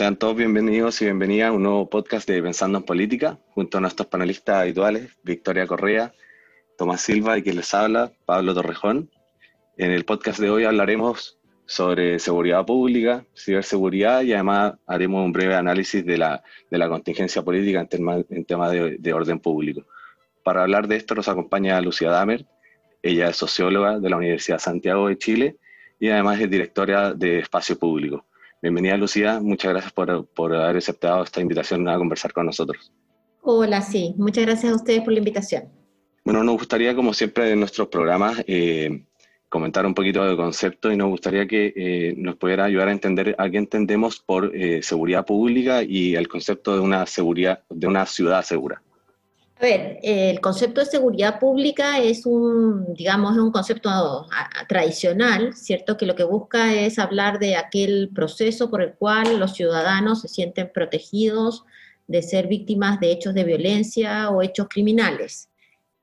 Sean todos bienvenidos y bienvenidas a un nuevo podcast de Pensando en Política, junto a nuestros panelistas habituales, Victoria Correa, Tomás Silva y quien les habla, Pablo Torrejón. En el podcast de hoy hablaremos sobre seguridad pública, ciberseguridad y además haremos un breve análisis de la, de la contingencia política en temas en tema de, de, orden público. Para hablar de esto nos acompaña Lucía Damer, ella es socióloga de la Universidad Santiago de Chile y además es directora de Espacio Público. Bienvenida Lucía, muchas gracias por, por haber aceptado esta invitación a conversar con nosotros. Hola, sí, muchas gracias a ustedes por la invitación. Bueno, nos gustaría, como siempre en nuestros programas, eh, comentar un poquito de concepto y nos gustaría que eh, nos pudiera ayudar a entender a qué entendemos por eh, seguridad pública y el concepto de una seguridad, de una ciudad segura. A ver, el concepto de seguridad pública es un, digamos, es un concepto tradicional, ¿cierto? Que lo que busca es hablar de aquel proceso por el cual los ciudadanos se sienten protegidos de ser víctimas de hechos de violencia o hechos criminales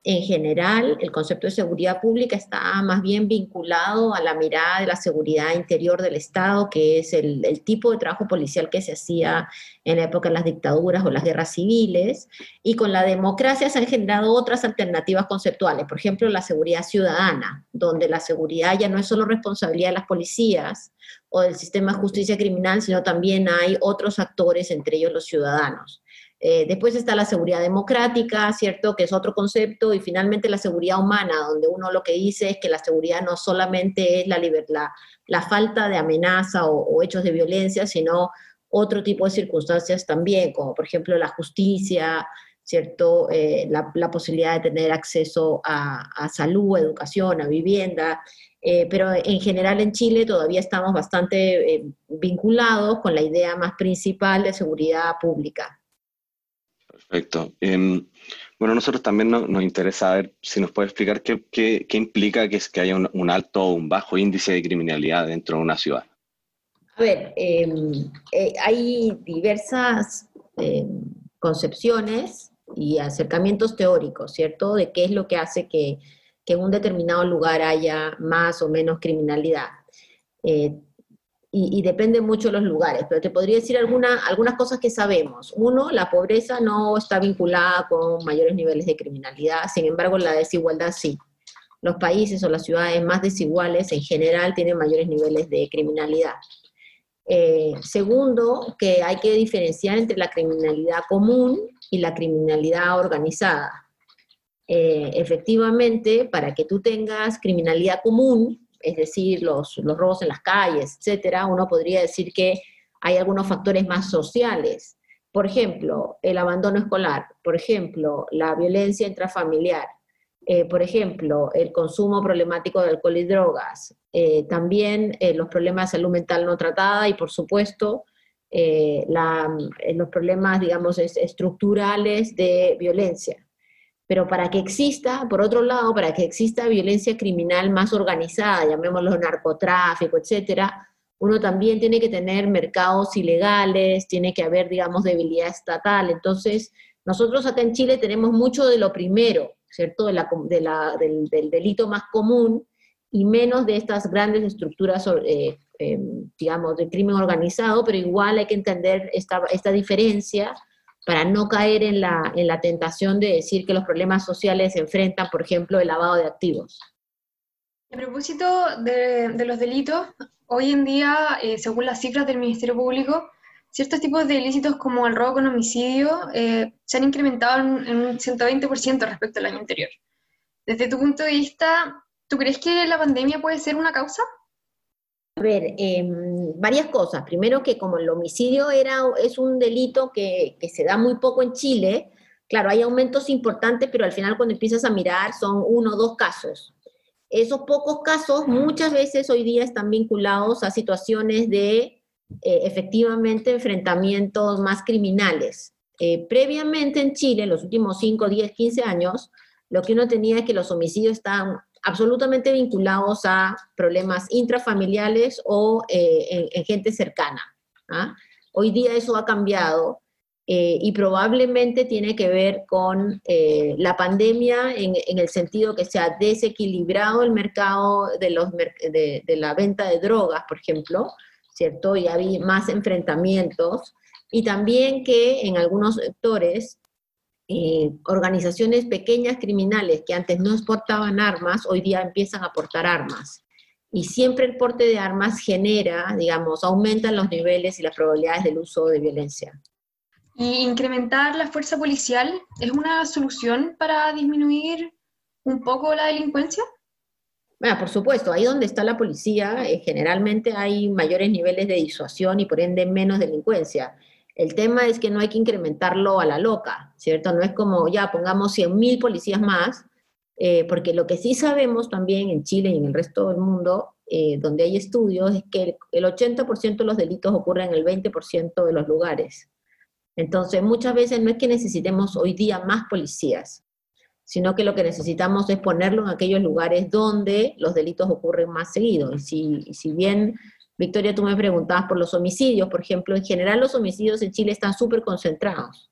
en general, el concepto de seguridad pública está más bien vinculado a la mirada de la seguridad interior del Estado, que es el, tipo de trabajo policial que se hacía en la época de las dictaduras o las guerras civiles, y con la democracia se han generado otras alternativas conceptuales, por ejemplo, la seguridad ciudadana, donde la seguridad ya no es solo responsabilidad de las policías o del sistema de justicia criminal, sino también hay otros actores, entre ellos los ciudadanos. Eh, después está la seguridad democrática, ¿cierto? Que es otro concepto. Y finalmente la seguridad humana, donde uno lo que dice es que la seguridad no solamente es la, la, la falta de amenaza o, hechos de violencia, sino otro tipo de circunstancias también, como por ejemplo la justicia, ¿cierto? Eh, la, posibilidad de tener acceso a, salud, educación, a vivienda. Eh, pero en general en Chile todavía estamos bastante vinculados con la idea más principal de seguridad pública. Perfecto. Em, bueno, nosotros también nos, interesa ver si nos puede explicar qué, qué, qué implica que, que haya un, alto o un bajo índice de criminalidad dentro de una ciudad. A ver, em, eh, hay diversas em, concepciones y acercamientos teóricos, ¿cierto? De qué es lo que hace que, que en un determinado lugar haya más o menos criminalidad. Eh, y, depende mucho de los lugares, pero te podría decir alguna, algunas cosas que sabemos. Uno, la pobreza no está vinculada con mayores niveles de criminalidad, sin embargo la desigualdad sí. Los países o las ciudades más desiguales en general tienen mayores niveles de criminalidad. Eh, segundo, que hay que diferenciar entre la criminalidad común y la criminalidad organizada. Eh, efectivamente, para que tú tengas criminalidad común, es decir, los, los robos en las calles, etcétera, uno podría decir que hay algunos factores más sociales. Por ejemplo, el abandono escolar, por ejemplo, la violencia intrafamiliar, eh, por ejemplo, el consumo problemático de alcohol y drogas, eh, también eh, los problemas de salud mental no tratada y, por supuesto, los problemas, digamos, estructurales de violencia. Pero para que exista, por otro lado, para que exista violencia criminal más organizada, llamémoslo narcotráfico, etcétera, uno también tiene que tener mercados ilegales, tiene que haber, digamos, debilidad estatal. Entonces, nosotros acá en Chile tenemos mucho de lo primero, ¿cierto? De la, del, delito más común y menos de estas grandes estructuras, eh, em, digamos, de crimen organizado, pero igual hay que entender esta, esta diferencia para no caer en la, en la tentación de decir que los problemas sociales se enfrentan, por ejemplo, el lavado de activos. A propósito de, los delitos, hoy en día, eh, según las cifras del Ministerio Público, ciertos tipos de ilícitos como el robo con homicidio eh, se han incrementado en, en un 120% respecto al año anterior. Desde tu punto de vista, ¿tú crees que la pandemia puede ser una causa? A ver, em, varias cosas. Primero que como el homicidio era, es un delito que, se da muy poco en Chile, claro, hay aumentos importantes, pero al final cuando empiezas a mirar son uno o dos casos. Esos pocos casos muchas veces hoy día están vinculados a situaciones de eh, efectivamente enfrentamientos más criminales. Eh, previamente en Chile, en los últimos 5, 10, 15 años, lo que uno tenía es que los homicidios estaban absolutamente vinculados a problemas intrafamiliares o eh, en, gente cercana. ¿ah? Hoy día eso ha cambiado eh, y probablemente tiene que ver con eh, la pandemia en, el sentido que se ha desequilibrado el mercado de, de, la venta de drogas, por ejemplo, ¿cierto? Y hay más enfrentamientos. Y también que en algunos sectores, eh, organizaciones pequeñas criminales que antes no exportaban armas, hoy día empiezan a aportar armas. Y siempre el porte de armas genera, digamos, aumentan los niveles y las probabilidades del uso de violencia. ¿Y incrementar la fuerza policial es una solución para disminuir un poco la delincuencia? Bueno, por supuesto, ahí donde está la policía, eh, generalmente hay mayores niveles de disuasión y por ende menos delincuencia. El tema es que no hay que incrementarlo a la loca, ¿cierto? No es como, ya, pongamos 100.000 policías más, eh, porque lo que sí sabemos también en Chile y en el resto del mundo, eh, donde hay estudios, es que el 80% de los delitos ocurren en el 20% de los lugares. Entonces, muchas veces no es que necesitemos hoy día más policías, sino que lo que necesitamos es ponerlo en aquellos lugares donde los delitos ocurren más seguido. Y si, si bien, Victoria, tú me preguntabas por los homicidios, por ejemplo, en general los homicidios en Chile están súper concentrados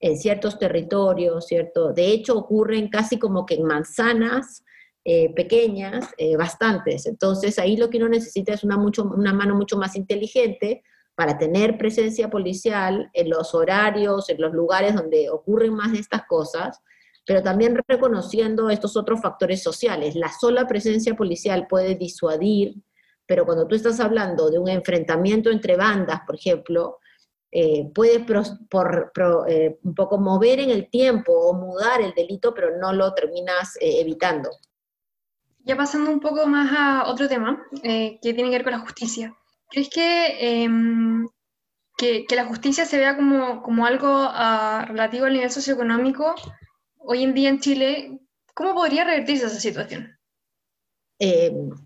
en ciertos territorios, ¿cierto? De hecho, ocurren casi como que en manzanas eh, pequeñas, eh, bastantes. Entonces, ahí lo que uno necesita es una, mucho, una mano mucho más inteligente para tener presencia policial en los horarios, en los lugares donde ocurren más de estas cosas, pero también reconociendo estos otros factores sociales. La sola presencia policial puede disuadir, pero cuando tú estás hablando de un enfrentamiento entre bandas, por ejemplo, eh, puede por, eh, un poco mover en el tiempo o mudar el delito, pero no lo terminas eh, evitando. Ya pasando un poco más a otro tema que tiene que ver con la justicia. ¿Crees que, em, que, que, la justicia se vea como, como algo ah, relativo al nivel socioeconómico hoy en día en Chile, ¿cómo podría revertirse esa situación?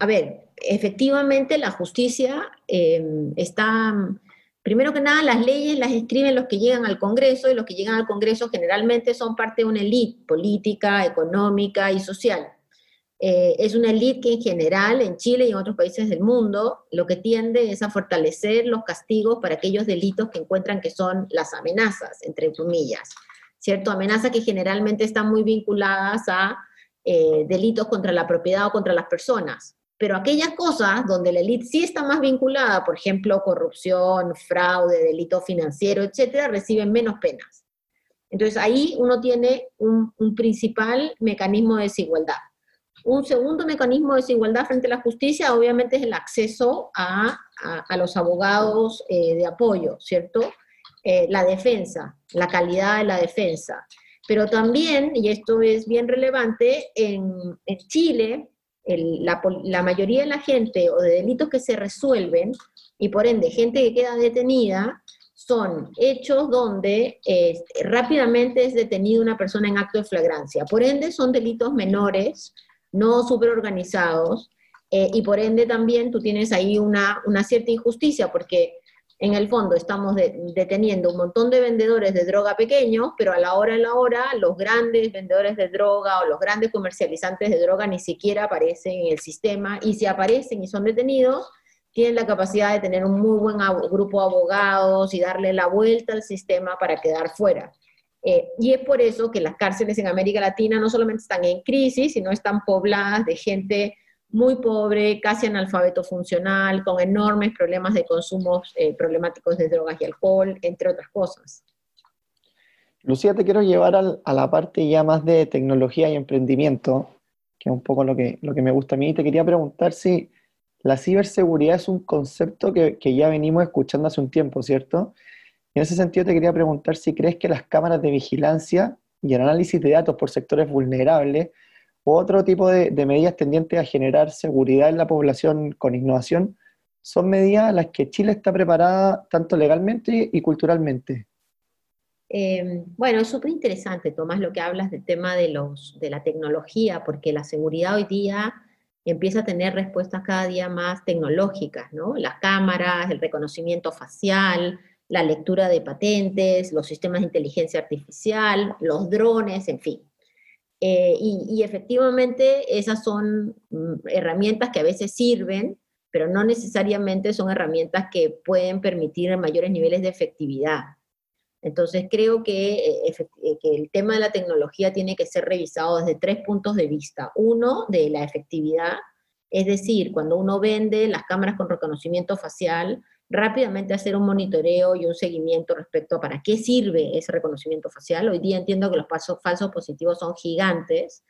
A ver, efectivamente la justicia eh, está, primero que nada, las leyes las escriben los que llegan al Congreso y los que llegan al Congreso generalmente son parte de una élite política, económica y social. Eh, es una élite que en general en Chile y en otros países del mundo lo que tiende es a fortalecer los castigos para aquellos delitos que encuentran que son las amenazas, entre comillas. ¿cierto? Amenazas que generalmente están muy vinculadas a eh, delitos contra la propiedad o contra las personas. Pero aquellas cosas donde la élite sí está más vinculada, por ejemplo, corrupción, fraude, delito financiero, etcétera, reciben menos penas. Entonces ahí uno tiene un, principal mecanismo de desigualdad. Un segundo mecanismo de desigualdad frente a la justicia, obviamente, es el acceso a, los abogados eh, de apoyo, ¿cierto? Eh, la defensa, la calidad de la defensa. Pero también, y esto es bien relevante, en, Chile, la, mayoría de la gente o de delitos que se resuelven, y por ende gente que queda detenida, son hechos donde rápidamente es detenida una persona en acto de flagrancia. Por ende son delitos menores, no superorganizados, eh, y por ende también tú tienes ahí una, una cierta injusticia, porque en el fondo estamos deteniendo un montón de vendedores de droga pequeños, pero a la hora de la hora los grandes vendedores de droga o los grandes comercializantes de droga ni siquiera aparecen en el sistema y si aparecen y son detenidos, tienen la capacidad de tener un muy buen grupo de abogados y darle la vuelta al sistema para quedar fuera. Eh, y es por eso que las cárceles en América Latina no solamente están en crisis, sino están pobladas de gente muy pobre, casi analfabeto funcional, con enormes problemas de consumo eh, problemáticos de drogas y alcohol, entre otras cosas. Lucía, te quiero llevar a la parte ya más de tecnología y emprendimiento, que es un poco lo que, lo que me gusta a mí. Te quería preguntar si la ciberseguridad es un concepto que, que ya venimos escuchando hace un tiempo, ¿cierto? En ese sentido te quería preguntar si crees que las cámaras de vigilancia y el análisis de datos por sectores vulnerables otro tipo de, medidas tendientes a generar seguridad en la población con innovación son medidas a las que Chile está preparada tanto legalmente y culturalmente. Eh, bueno, es súper interesante, Tomás, lo que hablas del tema de, los, de la tecnología, porque la seguridad hoy día empieza a tener respuestas cada día más tecnológicas, ¿no? Las cámaras, el reconocimiento facial, la lectura de patentes, los sistemas de inteligencia artificial, los drones, en fin. Eh, y, efectivamente esas son mm, herramientas que a veces sirven, pero no necesariamente son herramientas que pueden permitir mayores niveles de efectividad. Entonces creo que, eh, eh, que, el tema de la tecnología tiene que ser revisado desde tres puntos de vista. Uno, de la efectividad, Es decir, cuando uno vende las cámaras con reconocimiento facial, rápidamente hacer un monitoreo y un seguimiento respecto a para qué sirve ese reconocimiento facial. Hoy día entiendo que los pasos falsos positivos son gigantes.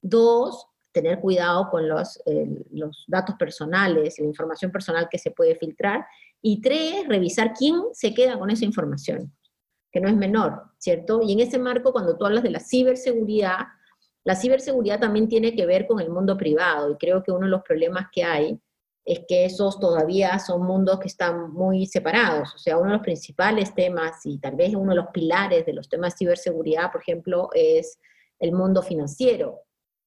Dos, tener cuidado con los, los datos personales, la información personal que se puede filtrar. Y tres, revisar quién se queda con esa información, que no es menor, ¿cierto? Y en ese marco, cuando tú hablas de la ciberseguridad, la ciberseguridad también tiene que ver con el mundo privado y creo que uno de los problemas que hay es que esos todavía son mundos que están muy separados. O sea, uno de los principales temas y tal vez uno de los pilares de los temas de ciberseguridad, por ejemplo, es el mundo financiero,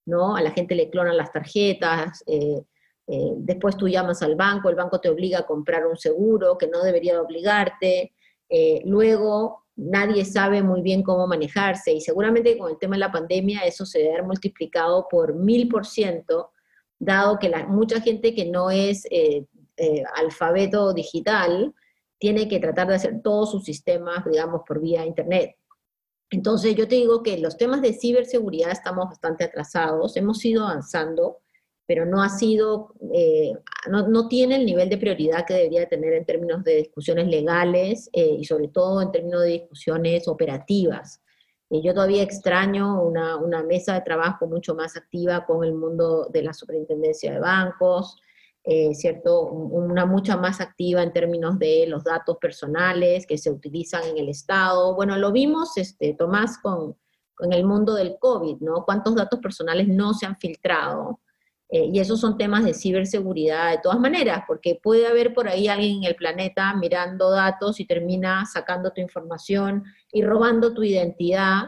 ¿no? A la gente le clonan las tarjetas, eh, eh, después tú llamas al banco, el banco te obliga a comprar un seguro que no debería obligarte, eh, luego nadie sabe muy bien cómo manejarse y seguramente con el tema de la pandemia eso se debe haber multiplicado por mil por ciento dado que la, mucha gente que no es eh, eh, alfabeto digital tiene que tratar de hacer todos sus sistemas, digamos, por vía Internet. Entonces yo te digo que los temas de ciberseguridad estamos bastante atrasados, hemos ido avanzando, pero no ha sido, eh, no, no, tiene el nivel de prioridad que debería tener en términos de discusiones legales y sobre todo en términos de discusiones operativas yo todavía extraño una, una, mesa de trabajo mucho más activa con el mundo de la superintendencia de bancos, eh, ¿cierto? Una mucha más activa en términos de los datos personales que se utilizan en el Estado. Bueno, lo vimos, este, Tomás, con, con el mundo del COVID, ¿no? ¿Cuántos datos personales no se han filtrado? Eh, y esos son temas de ciberseguridad de todas maneras, porque puede haber por ahí alguien en el planeta mirando datos y termina sacando tu información y robando tu identidad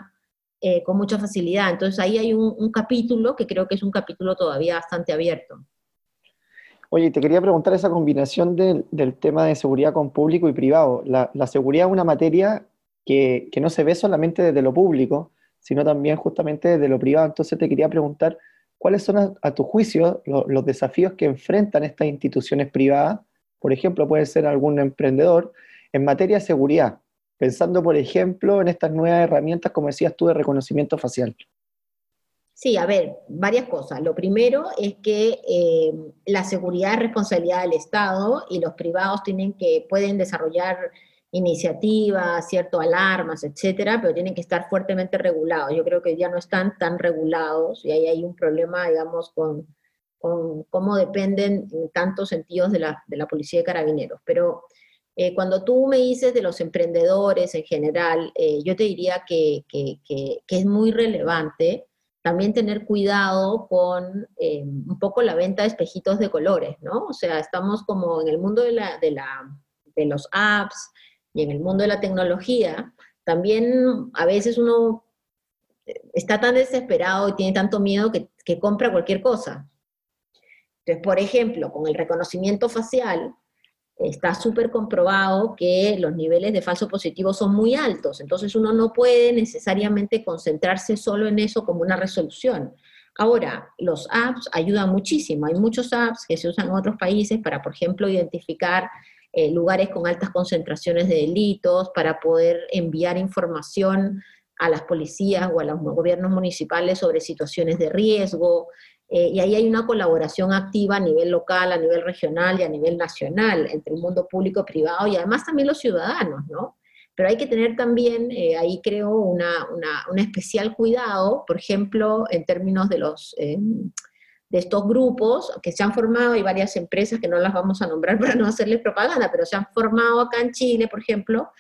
eh, con mucha facilidad. Entonces ahí hay un, capítulo que creo que es un capítulo todavía bastante abierto. Oye, te quería preguntar esa combinación del, tema de seguridad con público y privado. La, seguridad es una materia que, que no se ve solamente desde lo público, sino también justamente desde lo privado. Entonces te quería preguntar, ¿cuáles son a, tu juicio los desafíos que enfrentan estas instituciones privadas? Por ejemplo, puede ser algún emprendedor en materia de seguridad, pensando, por ejemplo, en estas nuevas herramientas, como decías tú, de reconocimiento facial. Sí, a ver, varias cosas. Lo primero es que eh, la seguridad es responsabilidad del Estado y los privados tienen que, pueden desarrollar iniciativas, cierto, alarmas, etcétera, pero tienen que estar fuertemente regulados. Yo creo que ya no están tan regulados y ahí hay un problema, digamos, con, con cómo dependen en tantos sentidos de la, de la policía de carabineros. Pero eh, cuando tú me dices de los emprendedores en general, eh, yo te diría que, que, que, es muy relevante también tener cuidado con eh, un poco la venta de espejitos de colores, ¿no? O sea, estamos como en el mundo de, la, de, la, de los apps, y en el mundo de la tecnología, también a veces uno está tan desesperado y tiene tanto miedo que, compra cualquier cosa. Entonces, por ejemplo, con el reconocimiento facial, está súper comprobado que los niveles de falso positivo son muy altos, entonces uno no puede necesariamente concentrarse solo en eso como una resolución. Ahora, los apps ayudan muchísimo, hay muchos apps que se usan en otros países para, por ejemplo, identificar eh, lugares con altas concentraciones de delitos, para poder enviar información a las policías o a los gobiernos municipales sobre situaciones de riesgo. Eh, y ahí hay una colaboración activa a nivel local, a nivel regional y a nivel nacional entre el mundo público privado y además también los ciudadanos, ¿no? Pero hay que tener también, eh, ahí creo, una, un especial cuidado, por ejemplo, en términos de los de estos grupos que se han formado, hay varias empresas que no las vamos a nombrar para no hacerles propaganda, pero se han formado acá en Chile, por ejemplo,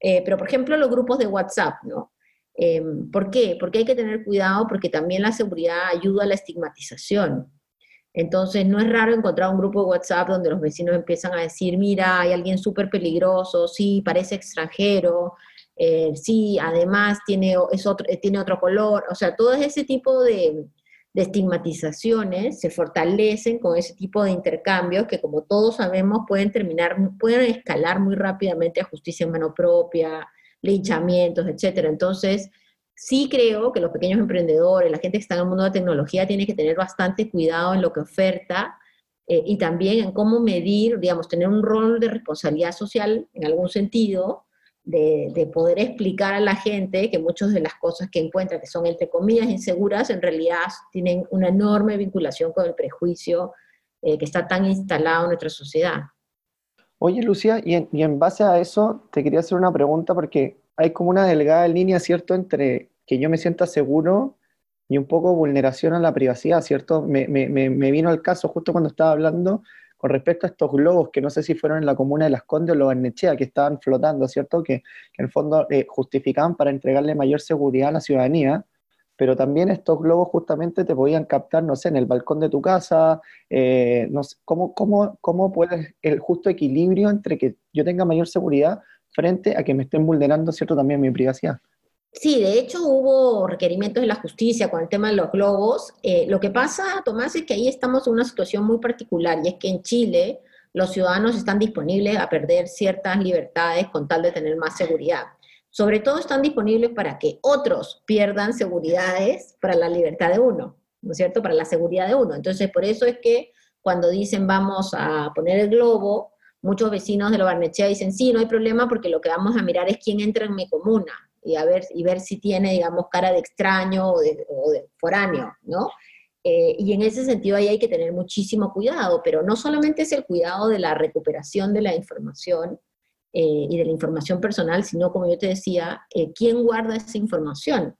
eh, pero por ejemplo los grupos de WhatsApp, ¿no? Eh, ¿Por qué? Porque hay que tener cuidado porque también la seguridad ayuda a la estigmatización. Entonces, no es raro encontrar un grupo de WhatsApp donde los vecinos empiezan a decir, mira, hay alguien súper peligroso, sí, parece extranjero, eh, sí, además tiene, es otro, tiene otro color, o sea, todo ese tipo de, de estigmatizaciones se fortalecen con ese tipo de intercambios que, como todos sabemos, pueden terminar, pueden escalar muy rápidamente a justicia en mano propia, linchamientos, etcétera. Entonces, sí creo que los pequeños emprendedores, la gente que está en el mundo de la tecnología, tiene que tener bastante cuidado en lo que oferta eh, y también en cómo medir, digamos, tener un rol de responsabilidad social en algún sentido, de, poder explicar a la gente que muchas de las cosas que encuentra que son entre comillas inseguras, en realidad tienen una enorme vinculación con el prejuicio eh, que está tan instalado en nuestra sociedad. Oye, Lucía, y en, base a eso te quería hacer una pregunta porque hay como una delgada línea, ¿cierto?, entre que yo me sienta seguro y un poco vulneración a la privacidad, ¿cierto? Me, me vino al caso justo cuando estaba hablando con respecto a estos globos que no sé si fueron en la comuna de Las Condes o los Barnechea, que estaban flotando, ¿cierto? Que, en el fondo eh, justificaban para entregarle mayor seguridad a la ciudadanía, pero también estos globos justamente te podían captar, no sé, en el balcón de tu casa, eh, no sé, ¿cómo, cómo, cómo puedes el justo equilibrio entre que yo tenga mayor seguridad frente a que me estén vulnerando, ¿cierto?, también mi privacidad. Sí, de hecho hubo requerimientos de la justicia con el tema de los globos. Eh, lo que pasa, Tomás, es que ahí estamos en una situación muy particular y es que en Chile los ciudadanos están disponibles a perder ciertas libertades con tal de tener más seguridad. Sobre todo están disponibles para que otros pierdan seguridades para la libertad de uno, ¿no es cierto? Para la seguridad de uno. Entonces, por eso es que cuando dicen vamos a poner el globo, muchos vecinos de la Barnechea dicen, sí, no hay problema porque lo que vamos a mirar es quién entra en mi comuna y, a ver, y ver si tiene, digamos, cara de extraño o de, foráneo, ¿no? Eh, y en ese sentido ahí hay que tener muchísimo cuidado, pero no solamente es el cuidado de la recuperación de la información eh, y de la información personal, sino, como yo te decía, eh, quién guarda esa información.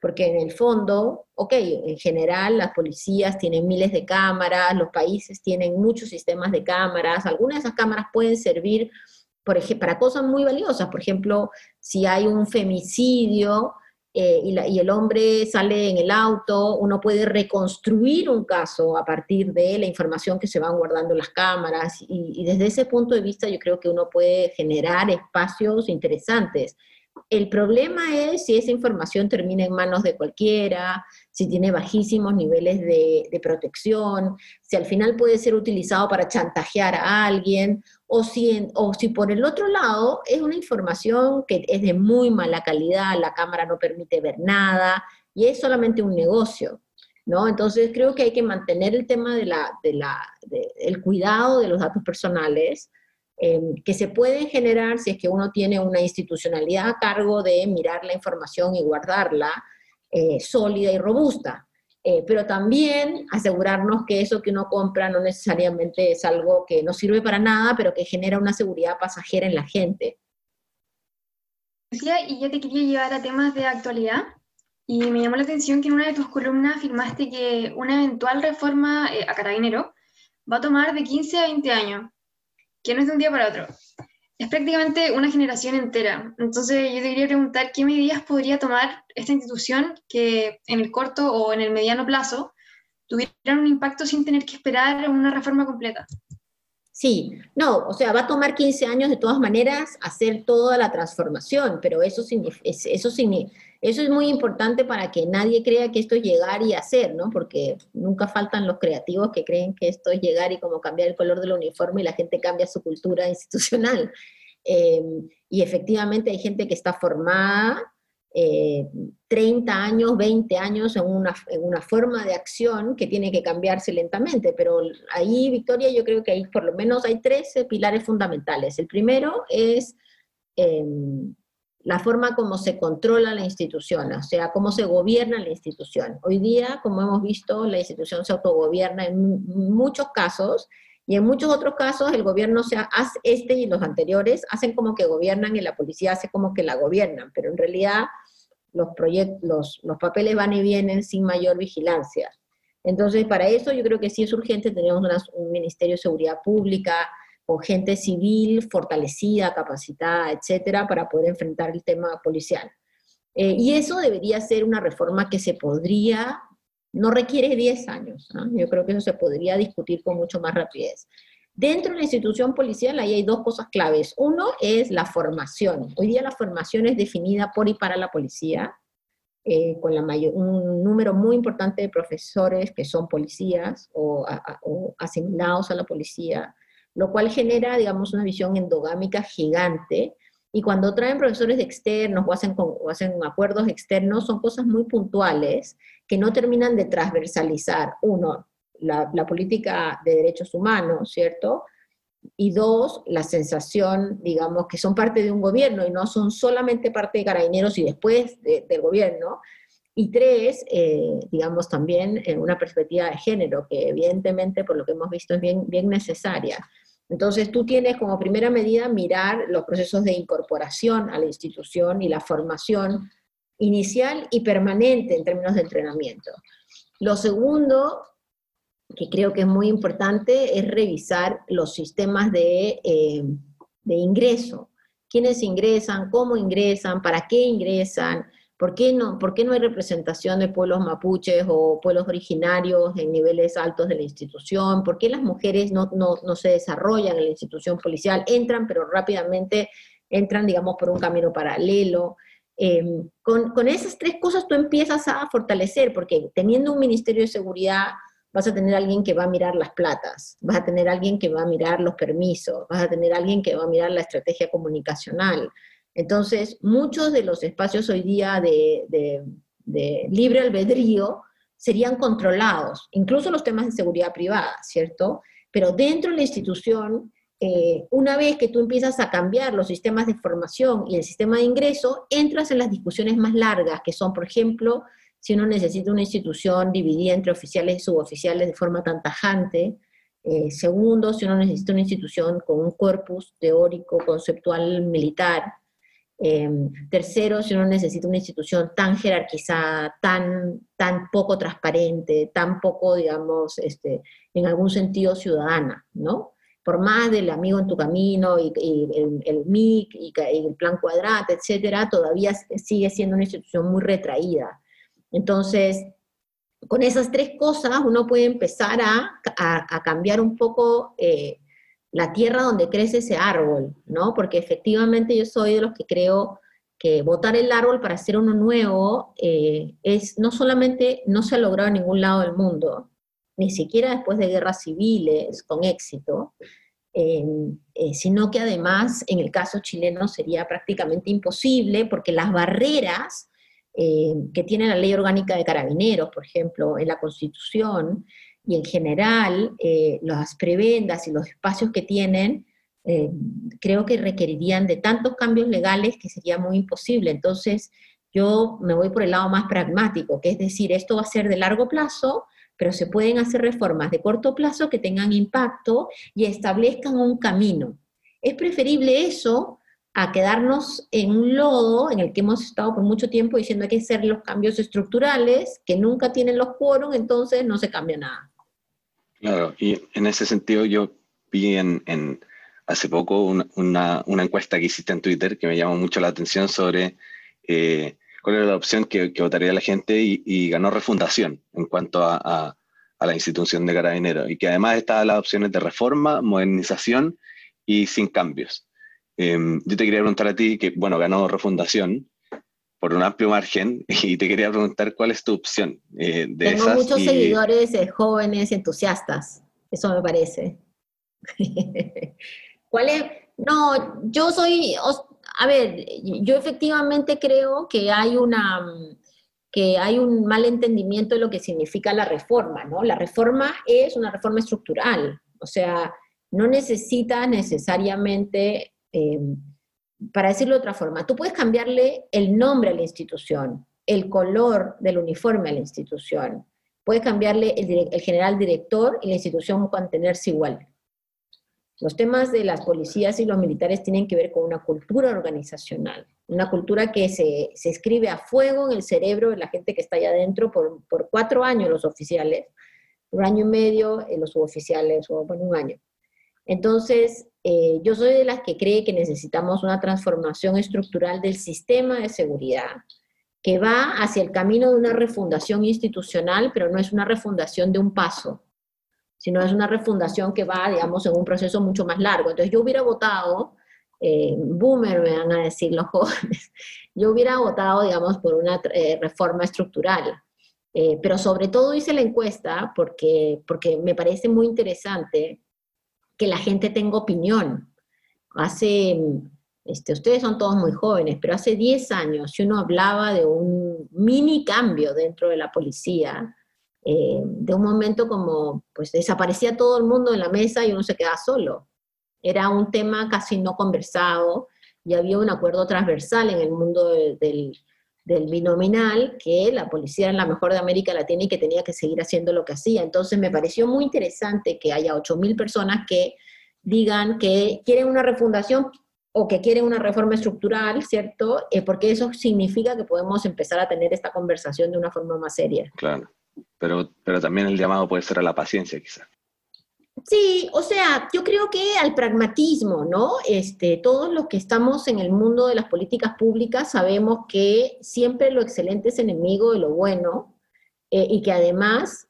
Porque en el fondo, ok, en general las policías tienen miles de cámaras, los países tienen muchos sistemas de cámaras, algunas de esas cámaras pueden servir por ejemplo, para cosas muy valiosas. Por ejemplo, si hay un femicidio eh, y, el hombre sale en el auto, uno puede reconstruir un caso a partir de la información que se van guardando las cámaras. y desde ese punto de vista yo creo que uno puede generar espacios interesantes el problema es si esa información termina en manos de cualquiera, si tiene bajísimos niveles de, protección, si al final puede ser utilizado para chantajear a alguien, o si, o si por el otro lado es una información que es de muy mala calidad, la cámara no permite ver nada y es solamente un negocio. ¿No? Entonces creo que hay que mantener el tema de la, del cuidado de los datos personales, Em, que se pueden generar si es que uno tiene una institucionalidad a cargo de mirar la información y guardarla eh, sólida y robusta. Eh, pero también asegurarnos que eso que uno compra no necesariamente es algo que no sirve para nada, pero que genera una seguridad pasajera en la gente. y ya te quería llevar a temas de actualidad. Y me llamó la atención que en una de tus columnas afirmaste que una eventual reforma eh, a carabinero va a tomar de 15 a 20 años que no es de un día para otro. Es prácticamente una generación entera. Entonces yo te preguntar qué medidas podría tomar esta institución que en el corto o en el mediano plazo tuvieran un impacto sin tener que esperar una reforma completa. Sí, no, o sea, va a tomar 15 años de todas maneras hacer toda la transformación, pero eso, eso, eso es muy importante para que nadie crea que esto es llegar y hacer, ¿no? Porque nunca faltan los creativos que creen que esto es llegar y como cambiar el color del uniforme y la gente cambia su cultura institucional. Eh, y efectivamente hay gente que está formada 30 eh, años, 20 años en una, en una, forma de acción que tiene que cambiarse lentamente, pero ahí, Victoria, yo creo que hay por lo menos hay 13 pilares fundamentales. El primero es em, la forma como se controla la institución, o sea, cómo se gobierna la institución. Hoy día, como hemos visto, la institución se autogobierna en muchos casos y en muchos otros casos el gobierno, se hace, este y los anteriores, hacen como que gobiernan y la policía hace como que la gobiernan, pero en realidad los, proyectos, los, papeles van y vienen sin mayor vigilancia. Entonces, para eso yo creo que sí es urgente, tenemos un Ministerio de Seguridad Pública con gente civil fortalecida, capacitada, etcétera, para poder enfrentar el tema policial. Eh, y eso debería ser una reforma que se podría no requiere 10 años. Yo creo que eso se podría discutir con mucho más rapidez. Dentro de la institución policial ahí hay dos cosas claves. Uno es la formación. Hoy día la formación es definida por y para la policía, eh, con un número muy importante de profesores que son policías o, o, asimilados a la policía, lo cual genera, digamos, una visión endogámica gigante y cuando traen profesores externos o hacen, hacen acuerdos externos, son cosas muy puntuales que no terminan de transversalizar, uno, la, política de derechos humanos, ¿cierto? Y dos, la sensación, digamos, que son parte de un gobierno y no son solamente parte de carabineros y después del gobierno, Y tres, eh, digamos también en una perspectiva de género, que evidentemente por lo que hemos visto es bien, bien necesaria. Entonces tú tienes como primera medida mirar los procesos de incorporación a la institución y la formación inicial y permanente en términos de entrenamiento. Lo segundo, que creo que es muy importante, es revisar los sistemas de, eh, de ingreso. ¿Quiénes ingresan? ¿Cómo ingresan? ¿Para qué ingresan? ¿Por qué, no, ¿Por qué no hay representación de pueblos mapuches o pueblos originarios en niveles altos de la institución? ¿Por qué las mujeres no, no, no se desarrollan en la institución policial? Entran, pero rápidamente entran, digamos, por un camino paralelo. Em, con, con, esas tres cosas tú empiezas a fortalecer, porque teniendo un Ministerio de Seguridad vas a tener alguien que va a mirar las platas, vas a tener alguien que va a mirar los permisos, vas a tener alguien que va a mirar la estrategia comunicacional. Entonces, muchos de los espacios hoy día de, libre albedrío serían controlados, incluso los temas de seguridad privada, ¿cierto? Pero dentro de la institución eh, una vez que tú empiezas a cambiar los sistemas de formación y el sistema de ingreso, entras en las discusiones más largas, que son, por ejemplo, si uno necesita una institución dividida entre oficiales y suboficiales de forma tan tajante. Eh, segundo, si uno necesita una institución con un corpus teórico, conceptual, militar. Eh, tercero, si uno necesita una institución tan jerarquizada, tan, tan poco transparente, tan poco, digamos, este, en algún sentido ciudadana, ¿no? por más del amigo en tu camino y, el, MIC y, el plan cuadrate, etcétera, todavía sigue siendo una institución muy retraída. Entonces, con esas tres cosas uno puede empezar a, cambiar un poco eh, la tierra donde crece ese árbol, ¿no? Porque efectivamente yo soy de los que creo que botar el árbol para hacer uno nuevo eh, es no solamente no se ha logrado en ningún lado del mundo, ni siquiera después de guerras civiles con éxito, eh, sino que además en el caso chileno sería prácticamente imposible porque las barreras eh, que tiene la ley orgánica de carabineros, por ejemplo, en la Constitución y en general las prebendas y los espacios que tienen, creo que requerirían de tantos cambios legales que sería muy imposible. Entonces, yo me voy por el lado más pragmático, que es decir, esto va a ser de largo plazo, pero se pueden hacer reformas de corto plazo que tengan impacto y establezcan un camino. Es preferible eso a quedarnos en un lodo en el que hemos estado por mucho tiempo diciendo hay que hacer los cambios estructurales que nunca tienen los quórum, entonces no se cambia nada. Claro, y en ese sentido yo vi en, hace poco una, encuesta que hiciste en Twitter que me llamó mucho la atención sobre eh, cuál era la opción que, votaría la gente y, ganó refundación en cuanto a, la institución de carabineros y que además estaba las opciones de reforma, modernización y sin cambios. Em, yo te quería preguntar a ti, que bueno, ganó refundación por un amplio margen y te quería preguntar cuál es tu opción eh, de Tengo muchos seguidores eh, jóvenes entusiastas, eso me parece. ¿Cuál es? No, yo soy, a ver, yo efectivamente creo que hay una que hay un mal entendimiento de lo que significa la reforma, ¿no? La reforma es una reforma estructural, o sea, no necesita necesariamente, em, para decirlo de otra forma, tú puedes cambiarle el nombre a la institución, el color del uniforme a la institución, puedes cambiarle el, general director y la institución mantenerse igual. Los temas de las policías y los militares tienen que ver con una cultura organizacional, una cultura que se, escribe a fuego en el cerebro de la gente que está allá adentro por, cuatro años los oficiales, un año y medio en los suboficiales, o bueno, un año. Entonces, eh, yo soy de las que cree que necesitamos una transformación estructural del sistema de seguridad, que va hacia el camino de una refundación institucional, pero no es una refundación de un paso, sino es una refundación que va, digamos, en un proceso mucho más largo. Entonces yo hubiera votado, eh, boomer me van a decir los jóvenes, yo hubiera votado, digamos, por una eh, reforma estructural. Eh, pero sobre todo hice la encuesta porque, porque me parece muy interesante que la gente tenga opinión. Hace, este, ustedes son todos muy jóvenes, pero hace 10 años, si uno hablaba de un mini cambio dentro de la policía, eh, de un momento como, pues desaparecía todo el mundo en la mesa y uno se quedaba solo. Era un tema casi no conversado y había un acuerdo transversal en el mundo de, del binominal que la policía era la mejor de América Latina y que tenía que seguir haciendo lo que hacía. Entonces me pareció muy interesante que haya 8.000 personas que digan que quieren una refundación o que quieren una reforma estructural, ¿cierto? Eh, porque eso significa que podemos empezar a tener esta conversación de una forma más seria. Claro, pero, pero también el llamado puede ser a la paciencia, quizás. Sí, o sea, yo creo que al pragmatismo, ¿no? Este, todos los que estamos en el mundo de las políticas públicas sabemos que siempre lo excelente es enemigo de lo bueno eh, y que además,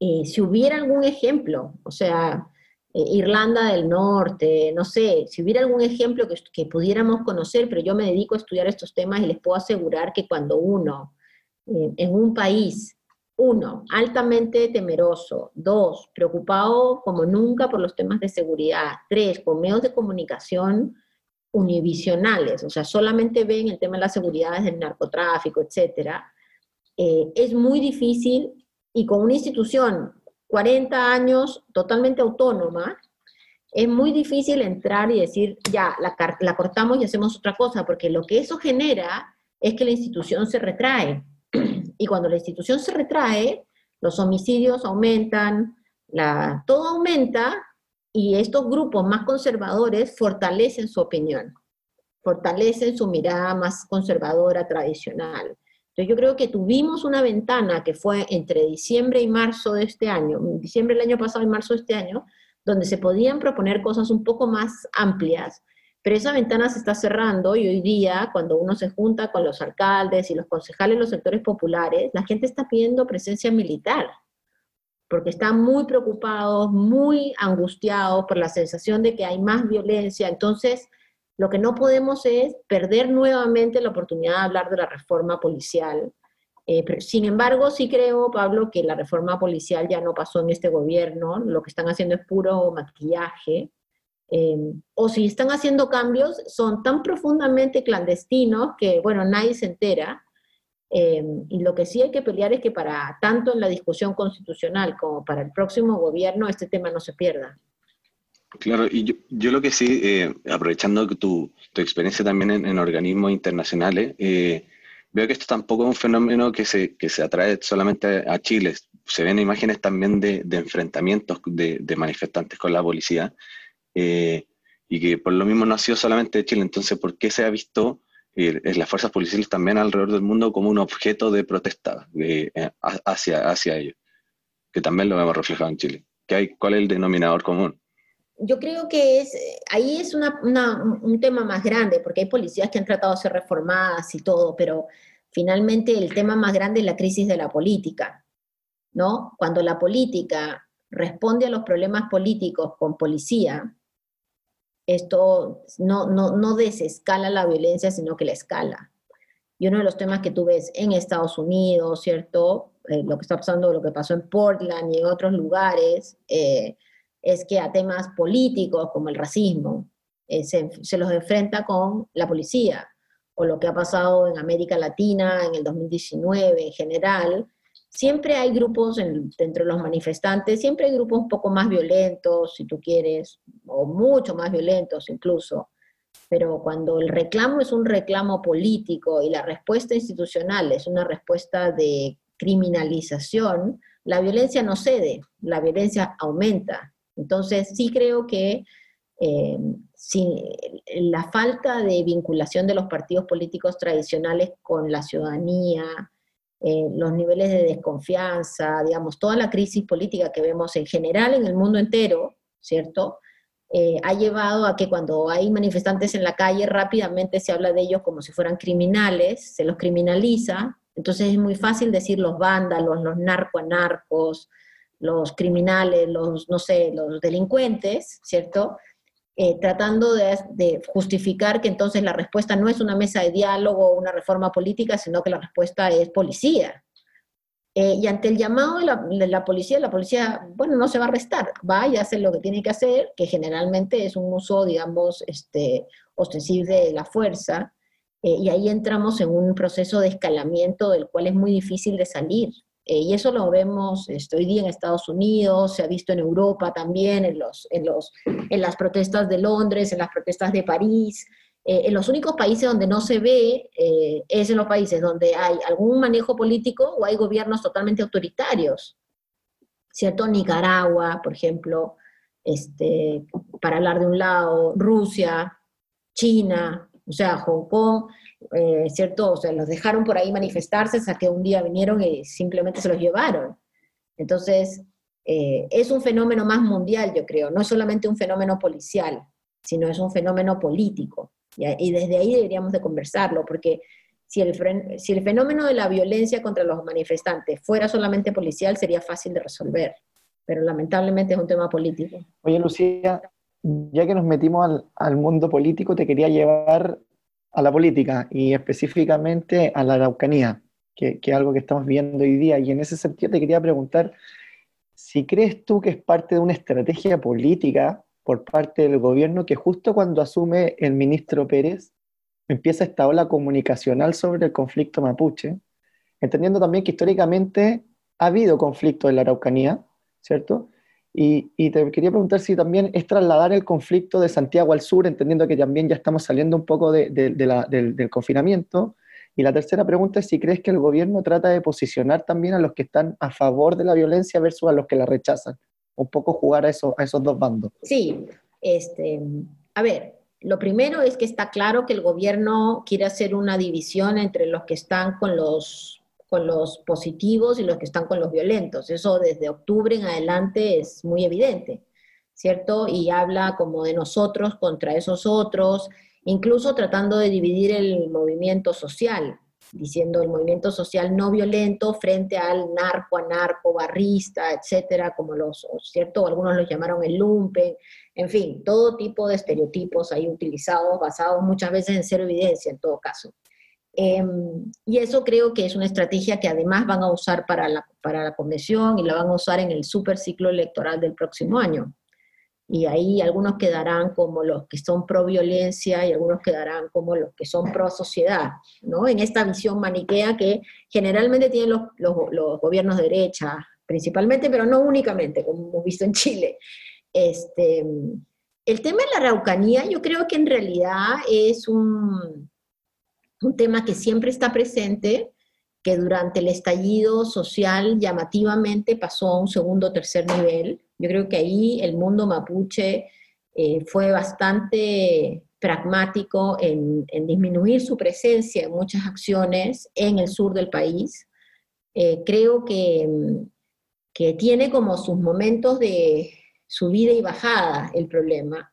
eh, si hubiera algún ejemplo, o sea, eh, Irlanda del Norte, no sé, si hubiera algún ejemplo que, que pudiéramos conocer, pero yo me dedico a estudiar estos temas y les puedo asegurar que cuando uno en un país uno, altamente temeroso. Dos, preocupado como nunca por los temas de seguridad. Tres, con medios de comunicación univisionales, o sea, solamente ven el tema de la seguridad desde el narcotráfico, etcétera. Eh, es muy difícil y con una institución 40 años totalmente autónoma, es muy difícil entrar y decir, ya, la, la cortamos y hacemos otra cosa, porque lo que eso genera es que la institución se retrae. Y cuando la institución se retrae, los homicidios aumentan, la, todo aumenta y estos grupos más conservadores fortalecen su opinión, fortalecen su mirada más conservadora, tradicional. Entonces yo creo que tuvimos una ventana que fue entre diciembre y marzo de este año, diciembre del año pasado y marzo de este año, donde se podían proponer cosas un poco más amplias pero esa ventana se está cerrando y hoy día, cuando uno se junta con los alcaldes y los concejales los sectores populares, la gente está pidiendo presencia militar, porque están muy preocupados, muy angustiados por la sensación de que hay más violencia. Entonces, lo que no podemos es perder nuevamente la oportunidad de hablar de la reforma policial. Eh, sin embargo, sí creo, Pablo, que la reforma policial ya no pasó en este gobierno. Lo que están haciendo es puro maquillaje Em, o si están haciendo cambios, son tan profundamente clandestinos que, bueno, nadie se entera. Em, y lo que sí hay que pelear es que para tanto en la discusión constitucional como para el próximo gobierno, este tema no se pierda. Claro, y yo, lo que sí, eh, aprovechando tu, experiencia también en, organismos internacionales, eh, veo que esto tampoco es un fenómeno que se, que se atrae solamente a Chile. Se ven imágenes también de, enfrentamientos de, manifestantes con la policía. Eh, y que por lo mismo no ha sido solamente de Chile. Entonces, ¿por qué se ha visto eh, las fuerzas policiales también alrededor del mundo como un objeto de protesta eh, hacia, hacia ellos? Que también lo hemos reflejado en Chile. ¿Qué hay, ¿Cuál es el denominador común? Yo creo que es, ahí es una, un tema más grande, porque hay policías que han tratado de ser reformadas y todo, pero finalmente el tema más grande es la crisis de la política, ¿no? Cuando la política responde a los problemas políticos con policía, esto no, no, no desescala la violencia, sino que la escala. Y uno de los temas que tú ves en Estados Unidos, ¿cierto? Eh, lo que está pasando, lo que pasó en Portland y en otros lugares, eh, es que a temas políticos como el racismo eh, se, se, los enfrenta con la policía, o lo que ha pasado en América Latina en el 2019 en general, Siempre hay grupos dentro de los manifestantes, siempre hay grupos un poco más violentos, si tú quieres, o mucho más violentos incluso, pero cuando el reclamo es un reclamo político y la respuesta institucional es una respuesta de criminalización, la violencia no cede, la violencia aumenta. Entonces sí creo que eh, la falta de vinculación de los partidos políticos tradicionales con la ciudadanía, eh, los niveles de desconfianza, digamos, toda la crisis política que vemos en general en el mundo entero, ¿cierto? Eh, ha llevado a que cuando hay manifestantes en la calle rápidamente se habla de ellos como si fueran criminales, se los criminaliza, entonces es muy fácil decir los vándalos, los narco-anarcos, los criminales, los, no sé, los delincuentes, ¿cierto? Eh, tratando de, justificar que entonces la respuesta no es una mesa de diálogo o una reforma política, sino que la respuesta es policía. Eh, y ante el llamado de la, policía, la policía, bueno, no se va a arrestar, va y hace lo que tiene que hacer, que generalmente es un uso, digamos, este, ostensible de la fuerza, eh, y ahí entramos en un proceso de escalamiento del cual es muy difícil de salir. Eh, y eso lo vemos este, hoy día en Estados Unidos, se ha visto en Europa también, en, los, en, los, en las protestas de Londres, en las protestas de París. Eh, en los únicos países donde no se ve eh, es en los países donde hay algún manejo político o hay gobiernos totalmente autoritarios, ¿cierto? Nicaragua, por ejemplo, este, para hablar de un lado, Rusia, China, o sea, Hong Kong, eh, ¿cierto? O sea, los dejaron por ahí manifestarse hasta que un día vinieron y simplemente se los llevaron. Entonces, es un fenómeno más mundial, yo creo, no es solamente un fenómeno policial, sino es un fenómeno político. Y, desde ahí deberíamos de conversarlo, porque si el, si el fenómeno de la violencia contra los manifestantes fuera solamente policial, sería fácil de resolver, pero lamentablemente es un tema político. Oye, Lucía, ya que nos metimos al, al mundo político, te quería llevar a la política y específicamente a la Araucanía, que, es algo que estamos viendo hoy día. Y en ese sentido te quería preguntar si crees tú que es parte de una estrategia política por parte del gobierno que justo cuando asume el ministro Pérez empieza esta ola comunicacional sobre el conflicto mapuche, entendiendo también que históricamente ha habido conflicto en la Araucanía, ¿cierto? Y, y, te quería preguntar si también es trasladar el conflicto de Santiago al sur, entendiendo que también ya estamos saliendo un poco de, de, de la, del, del, confinamiento. Y la tercera pregunta es si crees que el gobierno trata de posicionar también a los que están a favor de la violencia versus a los que la rechazan un poco jugar a, eso, a esos dos bandos. Sí, este, a ver, lo primero es que está claro que el gobierno quiere hacer una división entre los que están con los, con los positivos y los que están con los violentos. Eso desde octubre en adelante es muy evidente, ¿cierto? Y habla como de nosotros contra esos otros, incluso tratando de dividir el movimiento social diciendo el movimiento social no violento frente al narco, anarco, barrista, etcétera, como los, ¿cierto? Algunos los llamaron el lumpen, en fin, todo tipo de estereotipos ahí utilizados, basados muchas veces en cero evidencia en todo caso. Em, y eso creo que es una estrategia que además van a usar para la, para la convención y la van a usar en el super ciclo electoral del próximo año y ahí algunos quedarán como los que son pro violencia y algunos quedarán como los que son pro sociedad, ¿no? En esta visión maniquea que generalmente tienen los, los, los gobiernos de derecha, principalmente, pero no únicamente, como hemos visto en Chile. Este, el tema de la araucanía yo creo que en realidad es un, un tema que siempre está presente, que durante el estallido social llamativamente pasó a un segundo o tercer nivel, yo creo que ahí el mundo mapuche eh, fue bastante pragmático en, disminuir su presencia en muchas acciones en el sur del país. Eh, creo que, que, tiene como sus momentos de subida y bajada el problema,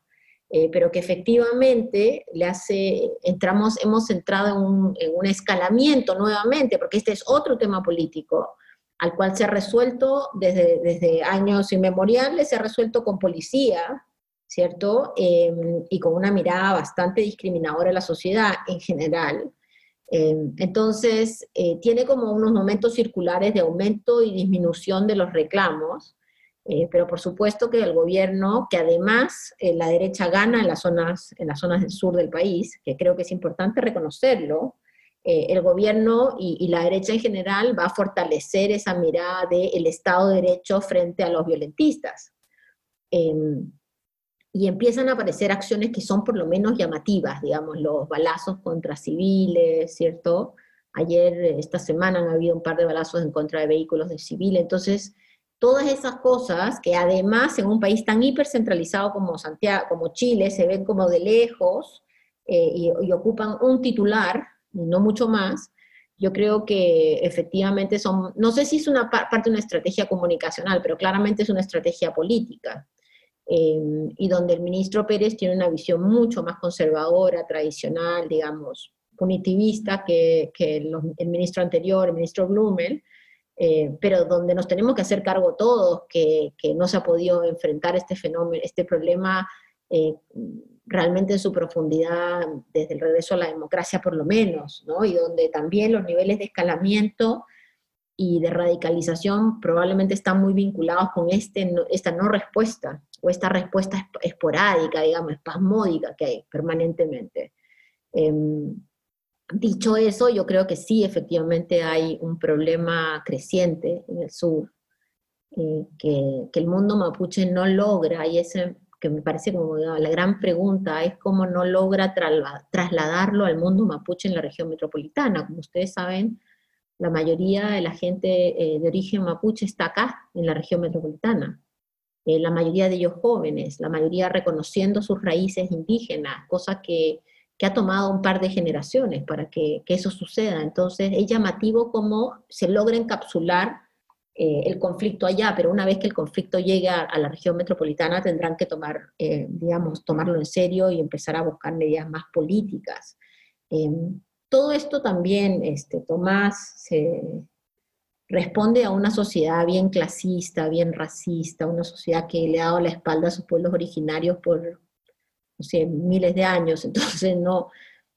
eh, pero que efectivamente le hace, entramos, hemos entrado en un, en un escalamiento nuevamente, porque este es otro tema político al cual se ha resuelto desde, desde años inmemoriales, se ha resuelto con policía, ¿cierto? Em, y con una mirada bastante discriminadora a la sociedad en general. Em, entonces, eh, tiene como unos momentos circulares de aumento y disminución de los reclamos, eh, pero por supuesto que el gobierno, que además eh, la derecha gana en las, zonas, en las zonas del sur del país, que creo que es importante reconocerlo, eh, el gobierno y, la derecha en general va a fortalecer esa mirada del Estado de Derecho frente a los violentistas. Em, y empiezan a aparecer acciones que son por lo menos llamativas, digamos, los balazos contra civiles, ¿cierto? Ayer, esta semana, han habido un par de balazos en contra de vehículos de civiles. Entonces, todas esas cosas que además en un país tan hipercentralizado como Santiago, como Chile, se ven como de lejos eh, y, ocupan un titular no mucho más, yo creo que efectivamente son, no sé si es una parte de una estrategia comunicacional, pero claramente es una estrategia política. Em, y donde el ministro Pérez tiene una visión mucho más conservadora, tradicional, digamos, punitivista que, que el ministro anterior, el ministro Blumel, eh, pero donde nos tenemos que hacer cargo todos, que, que, no se ha podido enfrentar este fenómeno, este problema eh, realmente en su profundidad desde el regreso a la democracia por lo menos, ¿no? Y donde también los niveles de escalamiento y de radicalización probablemente están muy vinculados con este, esta no respuesta o esta respuesta esporádica, digamos, espasmódica que hay permanentemente. Em, dicho eso, yo creo que sí, efectivamente hay un problema creciente en el sur, eh, que, el mundo mapuche no logra, y ese que me parece como la gran pregunta, es cómo no logra trasladarlo al mundo mapuche en la región metropolitana. Como ustedes saben, la mayoría de la gente eh, de origen mapuche está acá, en la región metropolitana. Eh, la mayoría de ellos jóvenes, la mayoría reconociendo sus raíces indígenas, cosa que, ha tomado un par de generaciones para que, que, eso suceda. Entonces es llamativo cómo se logra encapsular eh, el conflicto allá, pero una vez que el conflicto llegue a, la región metropolitana tendrán que tomar, eh, digamos, tomarlo en serio y empezar a buscar medidas más políticas. Em, todo esto también, este, Tomás, se responde a una sociedad bien clasista, bien racista, una sociedad que le ha dado la espalda a sus pueblos originarios por, no sé, miles de años, entonces no,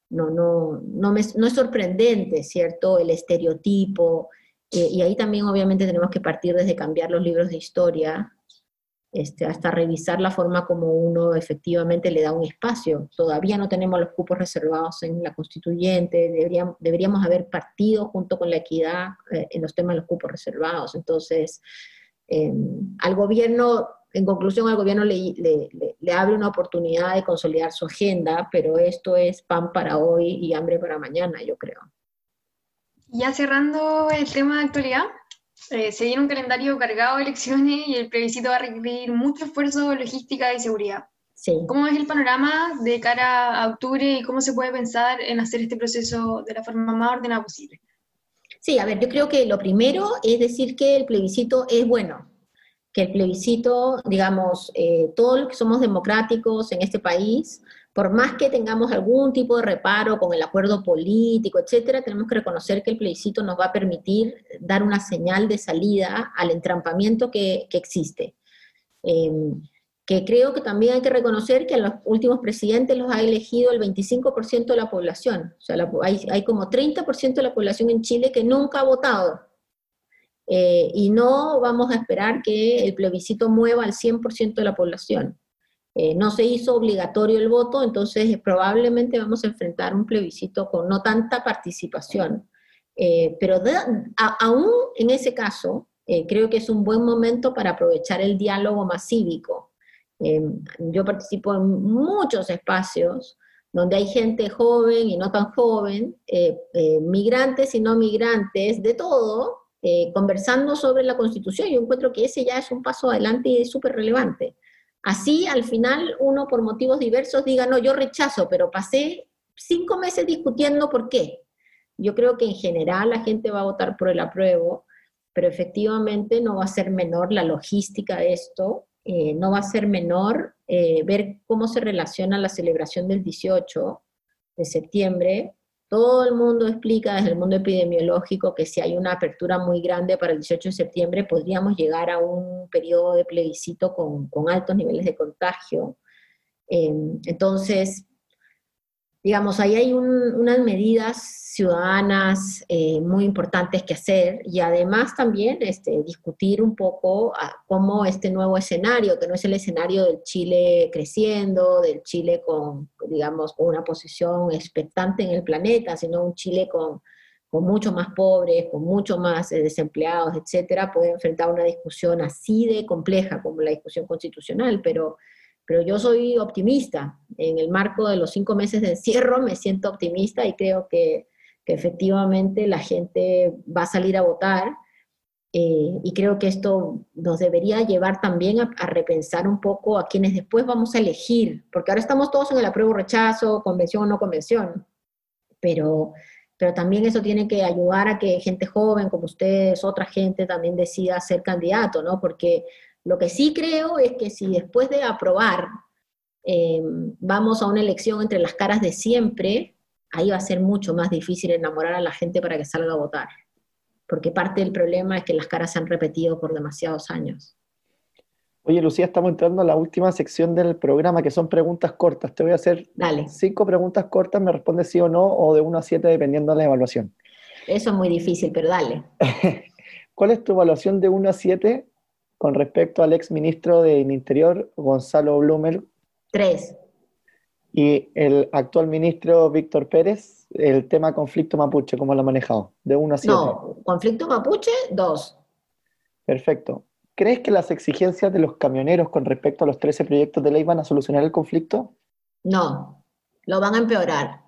no, no, no, no es sorprendente, ¿cierto? El estereotipo, eh, y ahí también obviamente tenemos que partir desde cambiar los libros de historia este, hasta revisar la forma como uno efectivamente le da un espacio. Todavía no tenemos los cupos reservados en la constituyente, deberíamos, deberíamos haber partido junto con la equidad eh, en los temas de los cupos reservados. Entonces, em, al gobierno, en conclusión, al gobierno le, le, le, abre una oportunidad de consolidar su agenda, pero esto es pan para hoy y hambre para mañana, yo creo. Ya cerrando el tema de actualidad, eh, se viene un calendario cargado de elecciones y el plebiscito va a requerir mucho esfuerzo, logística y seguridad. Sí. ¿Cómo es el panorama de cara a octubre y cómo se puede pensar en hacer este proceso de la forma más ordenada posible? Sí, a ver, yo creo que lo primero es decir que el plebiscito es bueno, que el plebiscito, digamos, eh, todos los que somos democráticos en este país, por más que tengamos algún tipo de reparo con el acuerdo político, etcétera, tenemos que reconocer que el plebiscito nos va a permitir dar una señal de salida al entrampamiento que, existe. Em, que creo que también hay que reconocer que a los últimos presidentes los ha elegido el 25% de la población. O sea, hay, hay, como 30% de la población en Chile que nunca ha votado. Eh, y no vamos a esperar que el plebiscito mueva al 100% de la población. Eh, no se hizo obligatorio el voto, entonces probablemente vamos a enfrentar un plebiscito con no tanta participación. Eh, pero aún en ese caso, eh, creo que es un buen momento para aprovechar el diálogo más cívico. yo participo en muchos espacios donde hay gente joven y no tan joven, migrantes y no migrantes, de todo, conversando sobre la Constitución. Yo encuentro que ese ya es un paso adelante y es súper relevante. Así al final uno por motivos diversos diga, no, yo rechazo, pero pasé cinco meses discutiendo por qué. Yo creo que en general la gente va a votar por el apruebo, pero efectivamente no va a ser menor la logística de esto, eh, no va a ser menor eh, ver cómo se relaciona la celebración del 18 de septiembre todo el mundo explica desde el mundo epidemiológico que si hay una apertura muy grande para el 18 de septiembre podríamos llegar a un periodo de plebiscito con, altos niveles de contagio. Eh, entonces, digamos, ahí hay unas medidas ciudadanas eh, muy importantes que hacer y además también este, discutir un poco cómo este nuevo escenario, que no es el escenario del Chile creciendo, del Chile con, digamos, con una posición expectante en el planeta, sino un Chile con, con mucho más pobres, con mucho más eh, desempleados, etcétera, puede enfrentar una discusión así de compleja como la discusión constitucional, pero pero yo soy optimista. En el marco de los cinco meses de encierro me siento optimista y creo que, efectivamente la gente va a salir a votar. Eh, y creo que esto nos debería llevar también a, repensar un poco a quienes después vamos a elegir, porque ahora estamos todos en el apruebo rechazo, convención o no convención, pero, pero también eso tiene que ayudar a que gente joven como ustedes, otra gente también decida ser candidato, ¿no? Porque lo que sí creo es que si después de aprobar eh, vamos a una elección entre las caras de siempre, ahí va a ser mucho más difícil enamorar a la gente para que salga a votar. Porque parte del problema es que las caras se han repetido por demasiados años. Oye, Lucía, estamos entrando a la última sección del programa, que son preguntas cortas. Te voy a hacer cinco preguntas cortas, me respondes sí o no, o de uno a siete, dependiendo de la evaluación. Eso es muy difícil, pero dale. ¿Cuál es tu evaluación de 1 a 7 con respecto al ex ministro del Interior, Gonzalo Blumel. Tres. Y el actual ministro Víctor Pérez, el tema conflicto mapuche, ¿cómo lo ha manejado? De uno a siete. No, conflicto mapuche, dos. Perfecto. ¿crees que las exigencias de los camioneros con respecto a los 13 proyectos de ley van a solucionar el conflicto? No, lo van a empeorar.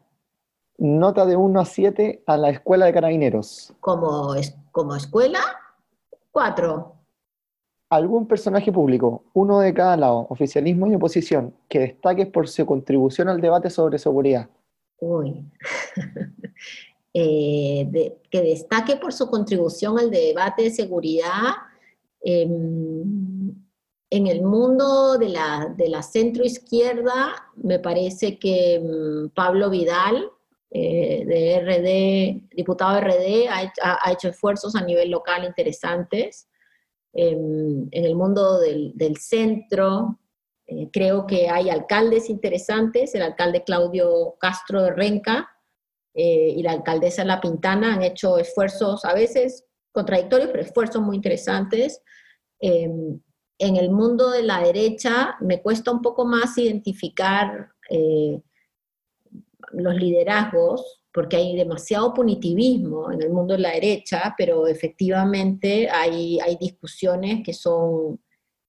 Nota de 1 a 7 a la escuela de carabineros. Como, como escuela, 4. ¿Algún personaje público, uno de cada lado, oficialismo y oposición, que destaque por su contribución al debate sobre seguridad? Uy. Eh, que destaque por su contribución al debate de seguridad. Em, en el mundo de la, de la centroizquierda, me parece que em, Pablo Vidal, eh, de RD, diputado de RD, ha, hecho esfuerzos a nivel local interesantes. Em, en el mundo del, centro, eh, creo que hay alcaldes interesantes, el alcalde Claudio Castro de Renca eh, y la alcaldesa La Pintana han hecho esfuerzos a veces contradictorios, pero esfuerzos muy interesantes. Em, en el mundo de la derecha me cuesta un poco más identificar los liderazgos, porque hay demasiado punitivismo en el mundo de la derecha, pero efectivamente hay, hay discusiones que son,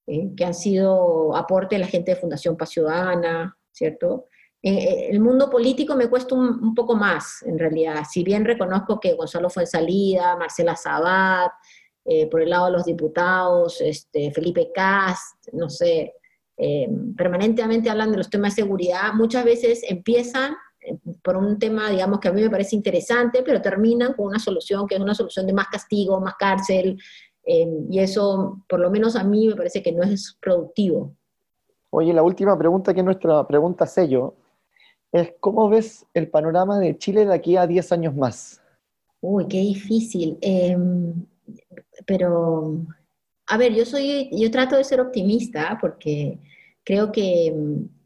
eh, que han sido aporte de la gente de Fundación Paz Ciudadana, ¿cierto? Eh, el mundo político me cuesta un, poco más, en realidad. Si bien reconozco que Gonzalo Fuensalida, Marcela Sabat, eh, por el lado de los diputados, este, Felipe Cast, no sé, permanentemente hablan de los temas de seguridad, muchas veces empiezan por un tema, digamos, que a mí me parece interesante, pero terminan con una solución que es una solución de más castigo, más cárcel, eh, y eso, por lo menos a mí, me parece que no es productivo. Oye, la última pregunta, que es nuestra pregunta sello, es ¿cómo ves el panorama de Chile de aquí a 10 años más? Uy, qué difícil. Em, pero, a ver, yo soy, yo trato de ser optimista porque creo que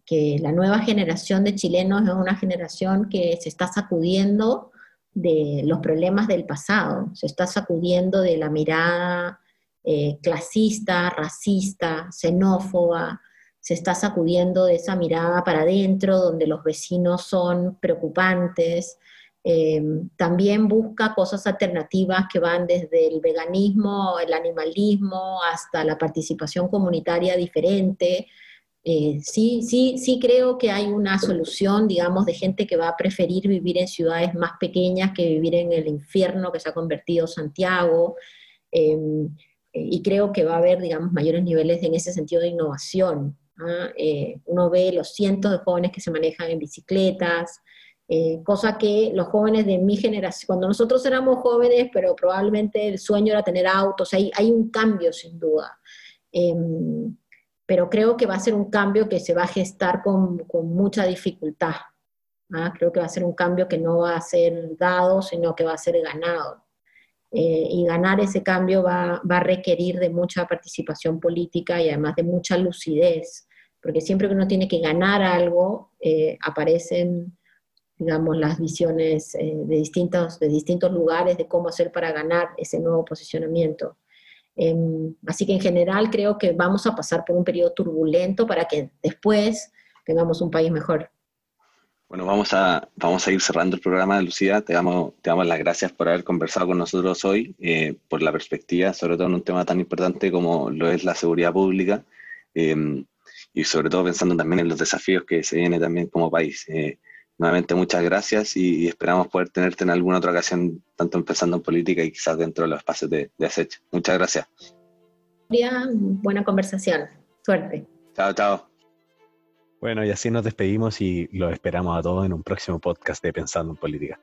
que la nueva generación de chilenos es una generación que se está sacudiendo de los problemas del pasado, se está sacudiendo de la mirada eh, clasista, racista, xenófoba, se está sacudiendo de esa mirada para adentro, donde los vecinos son preocupantes. Eh, también busca cosas alternativas que van desde el veganismo, el animalismo, hasta la participación comunitaria diferente, eh, sí, sí, sí creo que hay una solución, digamos, de gente que va a preferir vivir en ciudades más pequeñas que vivir en el infierno que se ha convertido Santiago. Em, eh, y creo que va a haber, digamos, mayores niveles en ese sentido de innovación. ¿ah? Eh, uno ve los cientos de jóvenes que se manejan en bicicletas, cosa que los jóvenes de mi generación, cuando nosotros éramos jóvenes, pero probablemente el sueño era tener autos, hay, hay un cambio sin duda. Em, pero creo que va a ser un cambio que se va a gestar con, con mucha dificultad. ¿ah? Creo que va a ser un cambio que no va a ser dado, sino que va a ser ganado. Eh, y ganar ese cambio va, va, a requerir de mucha participación política y además de mucha lucidez, porque siempre que uno tiene que ganar algo, eh, aparecen, digamos, las visiones eh, de, distintos, de distintos lugares de cómo hacer para ganar ese nuevo posicionamiento. Em, así que en general creo que vamos a pasar por un periodo turbulento para que después tengamos un país mejor. Bueno, vamos a, vamos a ir cerrando el programa, Lucía. Te damos, te damos las gracias por haber conversado con nosotros hoy, eh, por la perspectiva, sobre todo en un tema tan importante como lo es la seguridad pública, em, y sobre todo pensando también en los desafíos que se vienen también como país. Eh, nuevamente muchas gracias y, esperamos poder tenerte en alguna otra ocasión, tanto empezando en política y quizás dentro de los espacios de, de acecho. Muchas gracias. Buena conversación. Suerte. Chao, chao. Bueno, y así nos despedimos y los esperamos a todos en un próximo podcast de Pensando en Política.